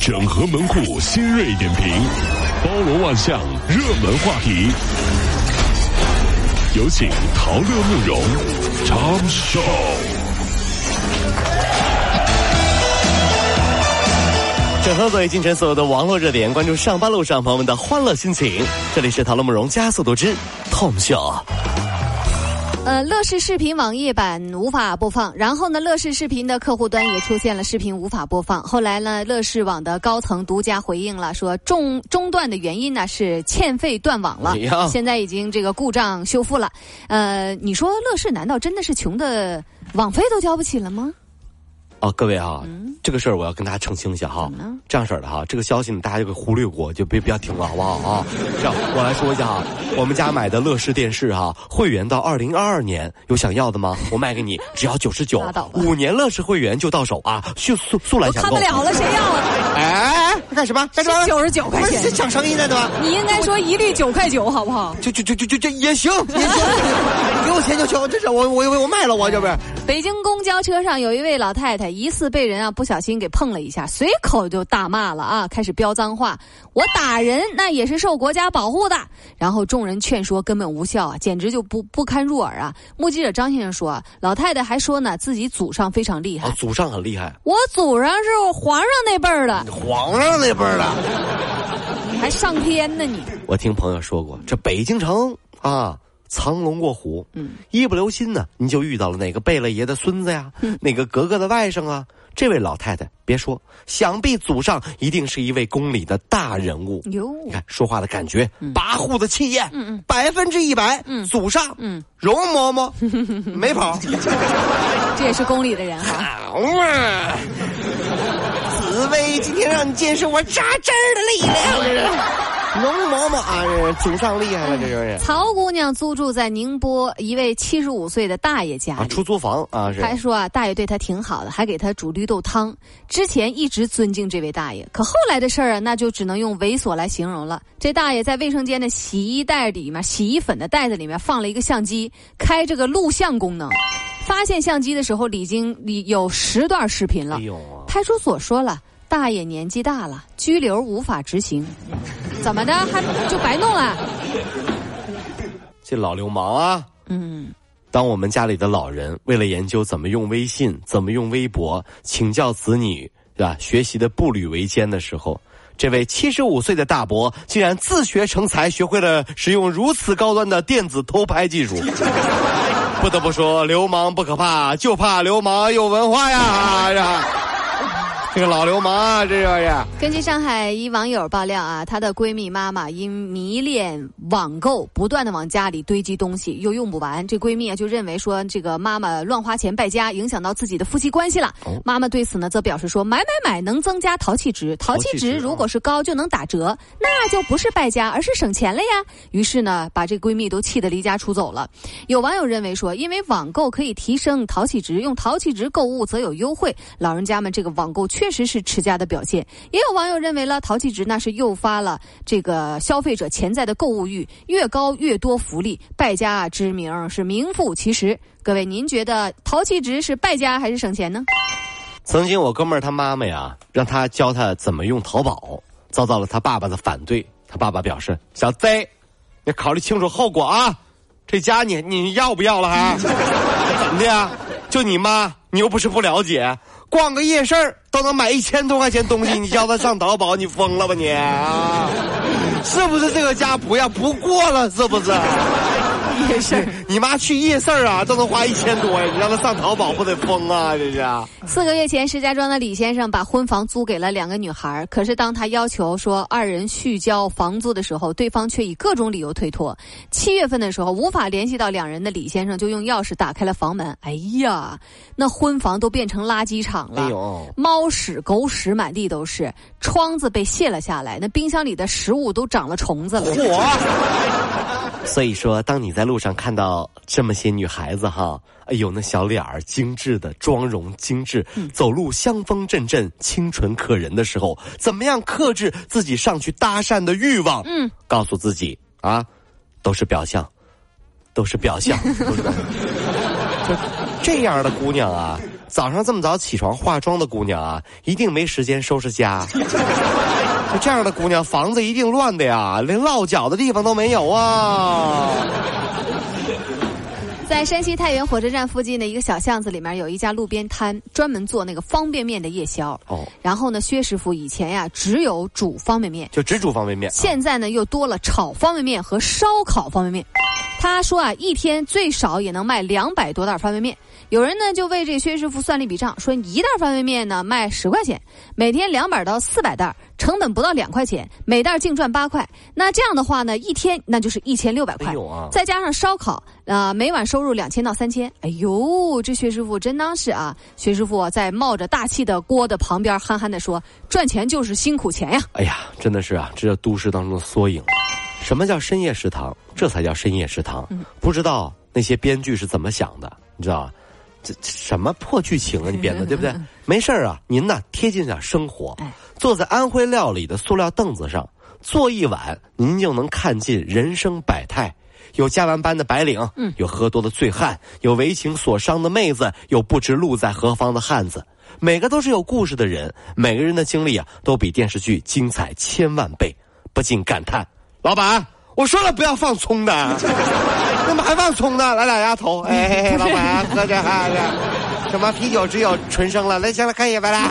整合门户新锐点评，包罗万象，热门话题。有请陶乐慕容长寿。整合最近城所有的网络热点，关注上班路上朋友们的欢乐心情。这里是陶乐慕容加速度之痛秀。呃，乐视视频网页版无法播放，然后呢，乐视视频的客户端也出现了视频无法播放。后来呢，乐视网的高层独家回应了，说中中断的原因呢是欠费断网了，现在已经这个故障修复了。呃，你说乐视难道真的是穷的网费都交不起了吗？哦，各位啊，这个事儿我要跟大家澄清一下哈。这样式儿的哈，这个消息呢，大家就给忽略过，就别不要听了，好不好啊？这样，我来说一下哈，我们家买的乐视电视哈，会员到二零二二年，有想要的吗？我卖给你，只要九十九，五年乐视会员就到手啊！速速速来抢购！看不了了，谁要啊？哎，干什么？干什么？九十九块钱，是抢生意呢，对吧？你应该说一律九块九，好不好？就就就就就就也行，也行，钱就行，这是我我我我卖了，我这不是。北京公交车上有一位老太太，疑似被人啊不小心给碰了一下，随口就大骂了啊，开始飙脏话。我打人那也是受国家保护的。然后众人劝说根本无效啊，简直就不不堪入耳啊。目击者张先生说，老太太还说呢，自己祖上非常厉害，祖上很厉害。我祖上是皇上那辈儿的，皇上那辈儿的，你还上天呢你？我听朋友说过，这北京城啊。藏龙卧虎，嗯，一不留心呢，你就遇到了哪个贝勒爷的孙子呀，哪个格格的外甥啊？这位老太太，别说，想必祖上一定是一位宫里的大人物。哟，你看说话的感觉，跋扈的气焰，嗯嗯，百分之一百，嗯，祖上，嗯，容嬷嬷 没跑，这也是宫里的人哈。好 嘛，紫薇今天让你见识我扎针儿的力量。容嬷嬷啊，这祖上厉害了，这就是。曹姑娘租住在宁波一位七十五岁的大爷家里，出租房啊，是。还说啊，大爷对她挺好的，还给她煮绿豆汤。之前一直尊敬这位大爷，可后来的事儿啊，那就只能用猥琐来形容了。这大爷在卫生间的洗衣袋里面，洗衣粉的袋子里面放了一个相机，开这个录像功能。发现相机的时候，已经里有十段视频了。派出所说了。大爷年纪大了，拘留无法执行，怎么的还就白弄了？这老流氓啊！嗯，当我们家里的老人为了研究怎么用微信、怎么用微博，请教子女，是吧？学习的步履维艰的时候，这位七十五岁的大伯竟然自学成才，学会了使用如此高端的电子偷拍技术。不得不说，流氓不可怕，就怕流氓有文化呀！这个老流氓啊，这就是。根据上海一网友爆料啊，她的闺蜜妈妈因迷恋网购，不断的往家里堆积东西，又用不完。这闺蜜啊就认为说，这个妈妈乱花钱败家，影响到自己的夫妻关系了。妈妈对此呢，则表示说，买买买能增加淘气值，淘气值如果是高就能打折，那就不是败家，而是省钱了呀。于是呢，把这闺蜜都气得离家出走了。有网友认为说，因为网购可以提升淘气值，用淘气值购物则有优惠。老人家们这个网购。确实是持家的表现，也有网友认为了淘气值那是诱发了这个消费者潜在的购物欲，越高越多福利，败家之名是名副其实。各位，您觉得淘气值是败家还是省钱呢？曾经我哥们儿他妈妈呀，让他教他怎么用淘宝，遭到了他爸爸的反对。他爸爸表示：“小 Z，你考虑清楚后果啊！这家你你要不要了还？怎么的呀？就你妈，你又不是不了解。”逛个夜市都能买一千多块钱东西，你叫他上淘宝，你疯了吧你？啊？是不是这个家不要不过了？是不是？夜市，你妈去夜市啊，都能花一千多呀！你让她上淘宝，不得疯啊？这是。四个月前，石家庄的李先生把婚房租给了两个女孩，可是当他要求说二人续交房租的时候，对方却以各种理由推脱。七月份的时候，无法联系到两人的李先生就用钥匙打开了房门，哎呀，那婚房都变成垃圾场了，猫屎狗屎满地都是，窗子被卸了下来，那冰箱里的食物都长了虫子了。所以说，当你在路上看到这么些女孩子哈，哎呦，那小脸儿精致的，妆容精致，走路香风阵阵，清纯可人的时候，怎么样克制自己上去搭讪的欲望？嗯，告诉自己啊，都是表象，都是表象。这样的姑娘啊。早上这么早起床化妆的姑娘啊，一定没时间收拾家。就这样的姑娘，房子一定乱的呀，连落脚的地方都没有啊。在山西太原火车站附近的一个小巷子里面，有一家路边摊，专门做那个方便面的夜宵。哦，然后呢，薛师傅以前呀只有煮方便面，就只煮方便面。现在呢，又多了炒方便面和烧烤方便面。他说啊，一天最少也能卖两百多袋方便面。有人呢就为这薛师傅算了一笔账，说一袋方便面呢卖十块钱，每天两百到四百袋，成本不到两块钱，每袋净赚八块。那这样的话呢，一天那就是一千六百块，再加上烧烤，啊，每晚收入两千到三千。哎呦，这薛师傅真当是啊！薛师傅在冒着大气的锅的旁边憨憨的说：“赚钱就是辛苦钱呀！”哎呀，真的是啊，这都市当中的缩影。什么叫深夜食堂？这才叫深夜食堂。不知道那些编剧是怎么想的？你知道吧？这什么破剧情啊！你编的对不对？没事儿啊，您呢贴近点生活，坐在安徽料理的塑料凳子上坐一晚，您就能看尽人生百态。有加完班的白领，有喝多的醉汉，有为情所伤的妹子，有不知路在何方的汉子，每个都是有故事的人，每个人的经历啊，都比电视剧精彩千万倍，不禁感叹：老板。我说了不要放葱的，怎么还放葱呢？来俩鸭头，哎，老板喝这哈，什么啤酒只有纯生了？来，先来看一眼吧啦。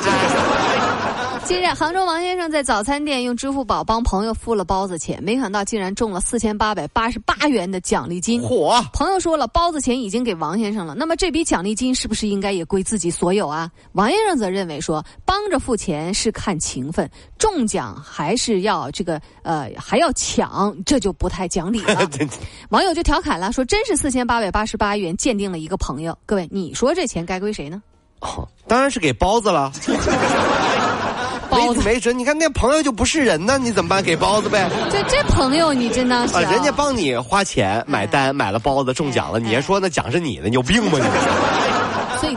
近日，杭州王先生在早餐店用支付宝帮朋友付了包子钱，没想到竟然中了四千八百八十八元的奖励金。嚯！朋友说了，包子钱已经给王先生了，那么这笔奖励金是不是应该也归自己所有啊？王先生则认为说，帮着付钱是看情分，中奖还是要这个呃还要抢，这就不太讲理了。网友就调侃了，说真是四千八百八十八元鉴定了一个朋友。各位，你说这钱该归谁呢？哦，当然是给包子了。没没准，你看那朋友就不是人呢，你怎么办？给包子呗。这这朋友你真的是啊，人家帮你花钱买单买了包子中奖了，你还说那奖是你的，你有病吧你？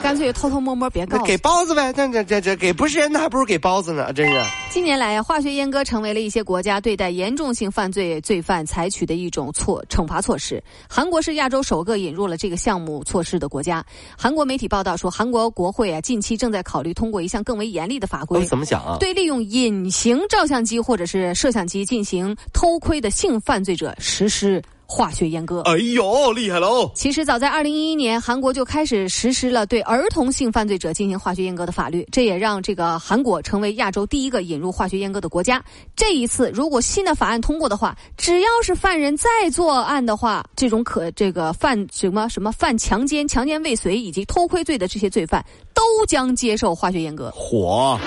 干脆偷偷摸摸别告。给包子呗，这这这这给不是人，那还不如给包子呢，真是。近年来呀，化学阉割成为了一些国家对待严重性犯罪罪犯采取的一种措惩罚措施。韩国是亚洲首个引入了这个项目措施的国家。韩国媒体报道说，韩国国会啊近期正在考虑通过一项更为严厉的法规。怎么讲啊？对利用隐形照相机或者是摄像机进行偷窥的性犯罪者实施。化学阉割，哎呦，厉害喽！其实早在二零一一年，韩国就开始实施了对儿童性犯罪者进行化学阉割的法律，这也让这个韩国成为亚洲第一个引入化学阉割的国家。这一次，如果新的法案通过的话，只要是犯人再作案的话，这种可这个犯什么什么犯强奸、强奸未遂以及偷窥罪的这些罪犯，都将接受化学阉割。火。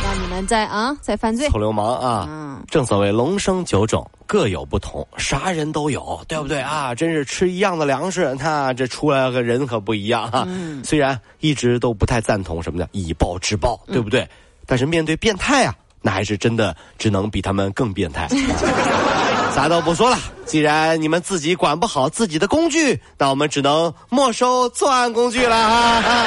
让你们在啊，在犯罪，臭流氓啊！嗯，正所谓龙生九种，各有不同，啥人都有，对不对啊？真是吃一样的粮食，那这出来个人可不一样哈。虽然一直都不太赞同什么的以暴制暴，对不对？但是面对变态啊，那还是真的只能比他们更变态。啥都不说了，既然你们自己管不好自己的工具，那我们只能没收作案工具了啊！